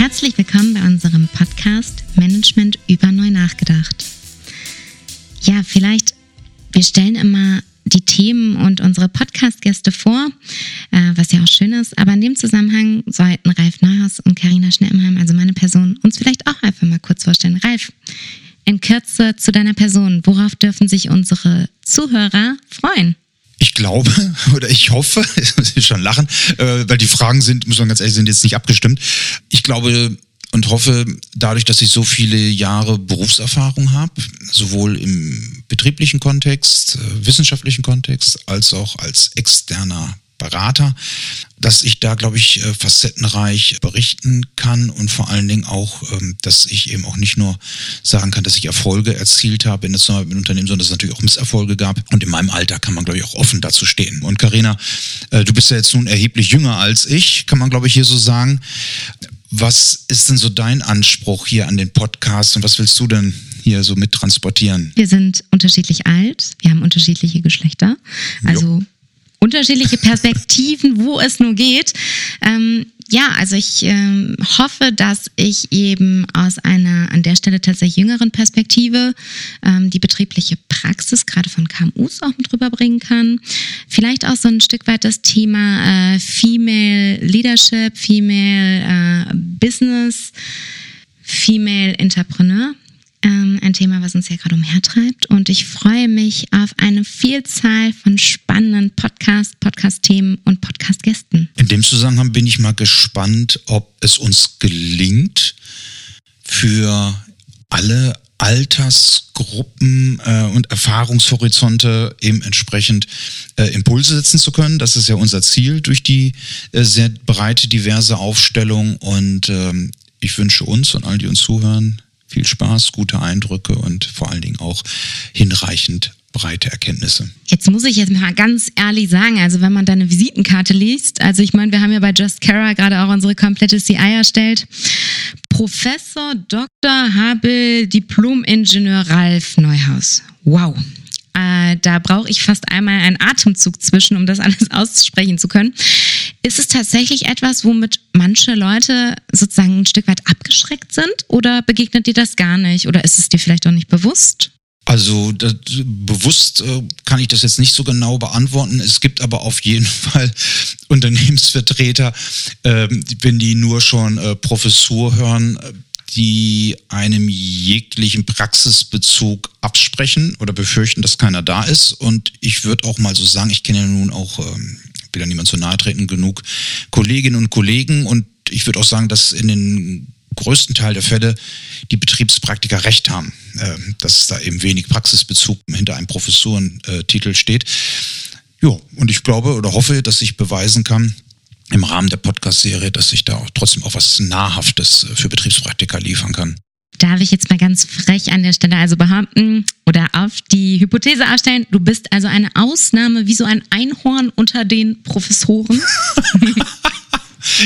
Herzlich willkommen bei unserem Podcast Management über neu nachgedacht. Ja, vielleicht, wir stellen immer die Themen und unsere Podcast-Gäste vor, äh, was ja auch schön ist. Aber in dem Zusammenhang sollten Ralf Neuhaus und Karina Schneppenheim, also meine Person, uns vielleicht auch einfach mal kurz vorstellen. Ralf, in Kürze zu deiner Person. Worauf dürfen sich unsere Zuhörer freuen? Ich glaube oder ich hoffe, ich schon lachen, äh, weil die Fragen sind, muss man ganz ehrlich, sind jetzt nicht abgestimmt. Ich glaube und hoffe, dadurch, dass ich so viele Jahre Berufserfahrung habe, sowohl im betrieblichen Kontext, äh, wissenschaftlichen Kontext, als auch als externer Berater, dass ich da, glaube ich, äh, facettenreich berichten kann und vor allen Dingen auch, ähm, dass ich eben auch nicht nur sagen kann, dass ich Erfolge erzielt habe in der Zusammenarbeit mit Unternehmen, sondern dass es natürlich auch Misserfolge gab. Und in meinem Alter kann man, glaube ich, auch offen dazu stehen. Und Karina, äh, du bist ja jetzt nun erheblich jünger als ich, kann man, glaube ich, hier so sagen. Was ist denn so dein Anspruch hier an den Podcast und was willst du denn hier so mit transportieren? Wir sind unterschiedlich alt, wir haben unterschiedliche Geschlechter. Also jo unterschiedliche Perspektiven, wo es nur geht. Ähm, ja, also ich ähm, hoffe, dass ich eben aus einer an der Stelle tatsächlich jüngeren Perspektive ähm, die betriebliche Praxis gerade von KMUs auch mit rüberbringen kann. Vielleicht auch so ein Stück weit das Thema äh, Female Leadership, Female äh, Business, Female Entrepreneur ähm, ein Thema, was uns ja gerade umhertreibt. Und ich freue mich auf eine Vielzahl von spannenden Podcast, Podcast-Themen und Podcast-Gästen. In dem Zusammenhang bin ich mal gespannt, ob es uns gelingt, für alle Altersgruppen äh, und Erfahrungshorizonte eben entsprechend äh, Impulse setzen zu können. Das ist ja unser Ziel durch die äh, sehr breite, diverse Aufstellung. Und ähm, ich wünsche uns und allen, die uns zuhören, viel Spaß, gute Eindrücke und vor allen Dingen auch hinreichend breite Erkenntnisse. Jetzt muss ich jetzt mal ganz ehrlich sagen, also wenn man deine Visitenkarte liest, also ich meine, wir haben ja bei Just Cara gerade auch unsere komplette CI erstellt. Professor Dr. Habel Diplom-Ingenieur Ralf Neuhaus. Wow. Äh, da brauche ich fast einmal einen Atemzug zwischen, um das alles aussprechen zu können. Ist es tatsächlich etwas, womit manche Leute sozusagen ein Stück weit abgeschreckt sind oder begegnet dir das gar nicht oder ist es dir vielleicht auch nicht bewusst? Also das, bewusst äh, kann ich das jetzt nicht so genau beantworten. Es gibt aber auf jeden Fall Unternehmensvertreter, äh, wenn die nur schon äh, Professur hören, die einem jeglichen Praxisbezug absprechen oder befürchten, dass keiner da ist. Und ich würde auch mal so sagen, ich kenne ja nun auch ähm, will ja niemand zu nahe treten, genug Kolleginnen und Kollegen und ich würde auch sagen, dass in den größten Teil der Fälle die Betriebspraktiker recht haben, äh, dass da eben wenig Praxisbezug hinter einem Professurentitel steht. Ja, und ich glaube oder hoffe, dass ich beweisen kann, im Rahmen der Podcast-Serie, dass ich da auch trotzdem auch was Nahrhaftes für Betriebspraktiker liefern kann darf ich jetzt mal ganz frech an der Stelle also behaupten oder auf die Hypothese aufstellen, du bist also eine Ausnahme wie so ein Einhorn unter den Professoren.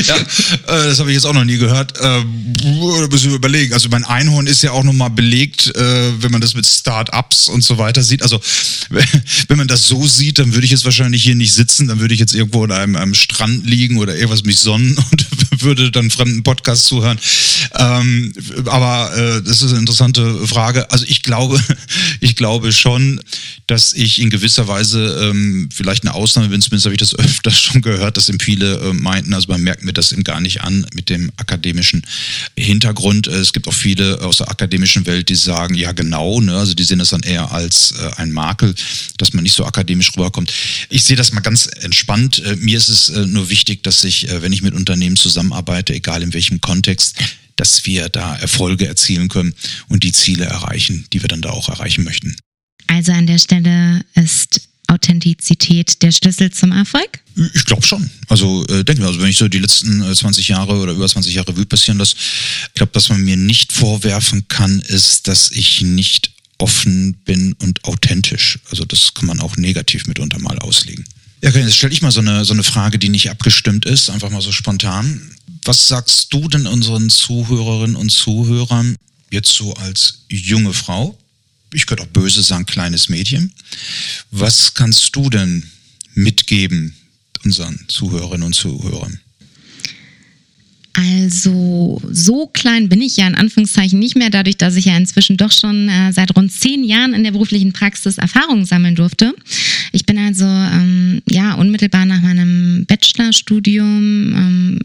ja, äh, das habe ich jetzt auch noch nie gehört. Ähm, da müssen wir überlegen. Also mein Einhorn ist ja auch nochmal belegt, äh, wenn man das mit Start-ups und so weiter sieht. Also wenn man das so sieht, dann würde ich jetzt wahrscheinlich hier nicht sitzen, dann würde ich jetzt irgendwo an einem, einem Strand liegen oder irgendwas mich sonnen und würde dann fremden Podcast zuhören. Ähm, aber äh, das ist eine interessante Frage. Also ich glaube, ich glaube schon, dass ich in gewisser Weise ähm, vielleicht eine Ausnahme bin, zumindest habe ich das öfters schon gehört, dass eben viele äh, meinten, also beim merkt mir das eben gar nicht an mit dem akademischen Hintergrund. Es gibt auch viele aus der akademischen Welt, die sagen, ja genau, ne, also die sehen das dann eher als äh, ein Makel, dass man nicht so akademisch rüberkommt. Ich sehe das mal ganz entspannt. Äh, mir ist es äh, nur wichtig, dass ich, äh, wenn ich mit Unternehmen zusammenarbeite, egal in welchem Kontext, dass wir da Erfolge erzielen können und die Ziele erreichen, die wir dann da auch erreichen möchten. Also an der Stelle ist Authentizität der Schlüssel zum Erfolg? Ich glaube schon. Also äh, denke mir, also wenn ich so die letzten äh, 20 Jahre oder über 20 Jahre Revue passieren lasse, ich glaube, dass man mir nicht vorwerfen kann, ist, dass ich nicht offen bin und authentisch. Also das kann man auch negativ mitunter mal auslegen. Ja, okay, jetzt stelle ich mal so eine, so eine Frage, die nicht abgestimmt ist, einfach mal so spontan. Was sagst du denn unseren Zuhörerinnen und Zuhörern jetzt so als junge Frau? ich könnte auch böse sagen, kleines Mädchen. Was kannst du denn mitgeben unseren Zuhörerinnen und Zuhörern? Also so klein bin ich ja in Anführungszeichen nicht mehr, dadurch, dass ich ja inzwischen doch schon äh, seit rund zehn Jahren in der beruflichen Praxis Erfahrungen sammeln durfte. Ich bin ja unmittelbar nach meinem Bachelorstudium ähm,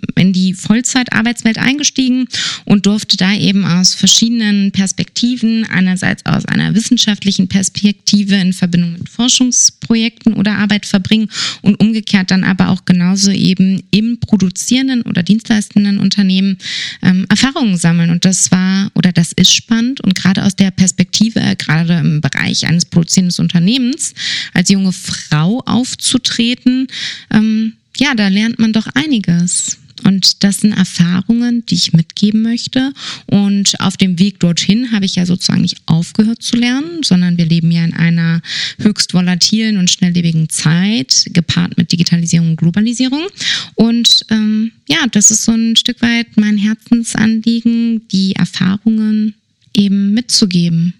die Vollzeitarbeitswelt eingestiegen und durfte da eben aus verschiedenen Perspektiven, einerseits aus einer wissenschaftlichen Perspektive in Verbindung mit Forschungsprojekten oder Arbeit verbringen und umgekehrt dann aber auch genauso eben im produzierenden oder dienstleistenden Unternehmen ähm, Erfahrungen sammeln. Und das war oder das ist spannend und gerade aus der Perspektive, gerade im Bereich eines produzierenden Unternehmens, als junge Frau aufzutreten, ähm, ja, da lernt man doch einiges. Und das sind Erfahrungen, die ich mitgeben möchte. Und auf dem Weg dorthin habe ich ja sozusagen nicht aufgehört zu lernen, sondern wir leben ja in einer höchst volatilen und schnelllebigen Zeit, gepaart mit Digitalisierung und Globalisierung. Und ähm, ja, das ist so ein Stück weit mein Herzensanliegen, die Erfahrungen eben mitzugeben.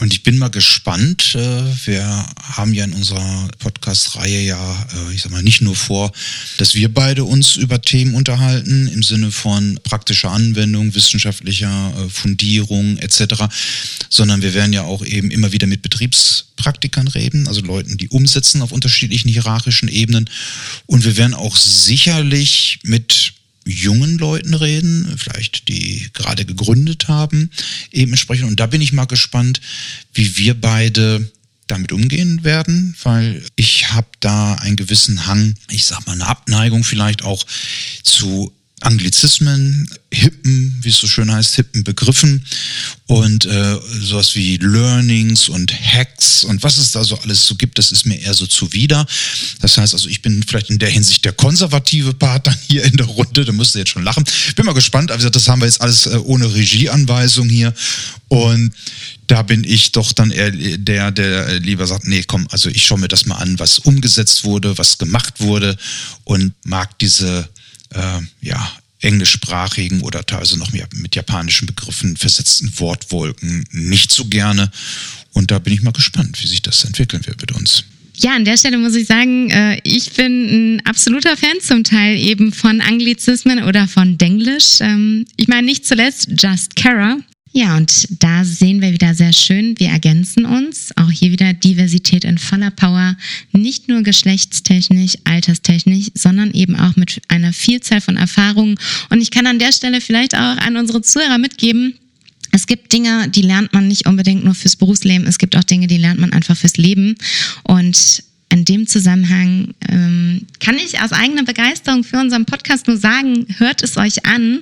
Und ich bin mal gespannt. Äh, wir haben ja in unserer Podcast-Reihe ja, äh, ich sag mal, nicht nur vor, dass wir beide uns über Themen unterhalten im Sinne von praktischer Anwendung, wissenschaftlicher äh, Fundierung etc., sondern wir werden ja auch eben immer wieder mit Betriebspraktikern reden, also Leuten, die umsetzen auf unterschiedlichen hierarchischen Ebenen. Und wir werden auch sicherlich mit jungen Leuten reden, vielleicht die gerade gegründet haben, eben entsprechend. Und da bin ich mal gespannt, wie wir beide damit umgehen werden, weil ich habe da einen gewissen Hang, ich sag mal eine Abneigung vielleicht auch zu Anglizismen, hippen, wie es so schön heißt, hippen Begriffen und äh, sowas wie Learnings und Hacks und was es da so alles so gibt, das ist mir eher so zuwider. Das heißt also, ich bin vielleicht in der Hinsicht der konservative Partner hier in der Runde, da müsst ihr jetzt schon lachen. Bin mal gespannt, aber das haben wir jetzt alles äh, ohne Regieanweisung hier und da bin ich doch dann eher der, der lieber sagt, nee, komm, also ich schaue mir das mal an, was umgesetzt wurde, was gemacht wurde und mag diese äh, ja, englischsprachigen oder teilweise noch mit japanischen Begriffen versetzten Wortwolken nicht so gerne. Und da bin ich mal gespannt, wie sich das entwickeln wird mit uns. Ja, an der Stelle muss ich sagen, äh, ich bin ein absoluter Fan zum Teil eben von Anglizismen oder von Denglisch. Ähm, ich meine nicht zuletzt Just Kara, ja, und da sehen wir wieder sehr schön, wir ergänzen uns. Auch hier wieder Diversität in voller Power. Nicht nur geschlechtstechnisch, alterstechnisch, sondern eben auch mit einer Vielzahl von Erfahrungen. Und ich kann an der Stelle vielleicht auch an unsere Zuhörer mitgeben, es gibt Dinge, die lernt man nicht unbedingt nur fürs Berufsleben. Es gibt auch Dinge, die lernt man einfach fürs Leben. Und in dem Zusammenhang ähm, kann ich aus eigener Begeisterung für unseren Podcast nur sagen, hört es euch an.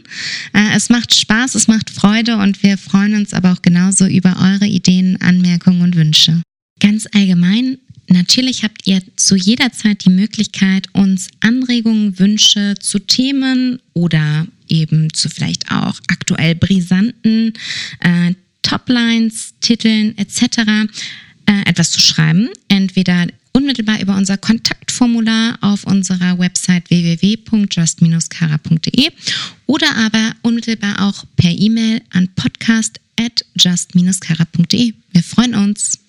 Äh, es macht Spaß, es macht Freude und wir freuen uns aber auch genauso über eure Ideen, Anmerkungen und Wünsche. Ganz allgemein, natürlich habt ihr zu jeder Zeit die Möglichkeit, uns Anregungen, Wünsche zu Themen oder eben zu vielleicht auch aktuell brisanten äh, Toplines, Titeln etc. Äh, etwas zu schreiben. Entweder unmittelbar über unser Kontaktformular auf unserer Website www.just-kara.de oder aber unmittelbar auch per E-Mail an podcast at just-kara.de. Wir freuen uns.